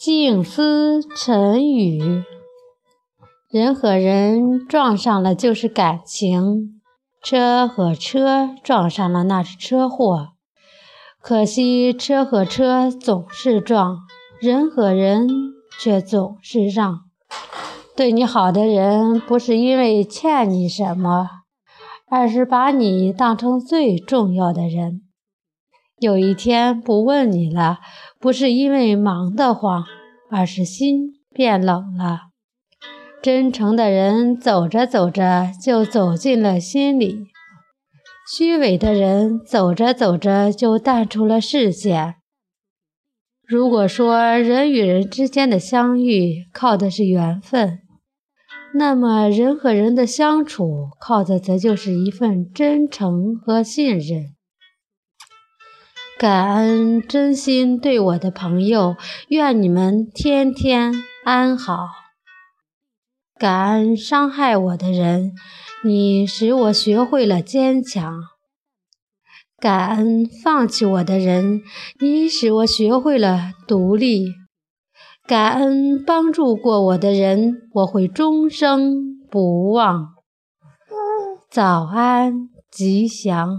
静思沉语，人和人撞上了就是感情，车和车撞上了那是车祸。可惜车和车总是撞，人和人却总是让。对你好的人，不是因为欠你什么，而是把你当成最重要的人。有一天不问你了，不是因为忙得慌，而是心变冷了。真诚的人走着走着就走进了心里，虚伪的人走着走着就淡出了视线。如果说人与人之间的相遇靠的是缘分，那么人和人的相处靠的则就是一份真诚和信任。感恩真心对我的朋友，愿你们天天安好。感恩伤害我的人，你使我学会了坚强。感恩放弃我的人，你使我学会了独立。感恩帮助过我的人，我会终生不忘。早安，吉祥。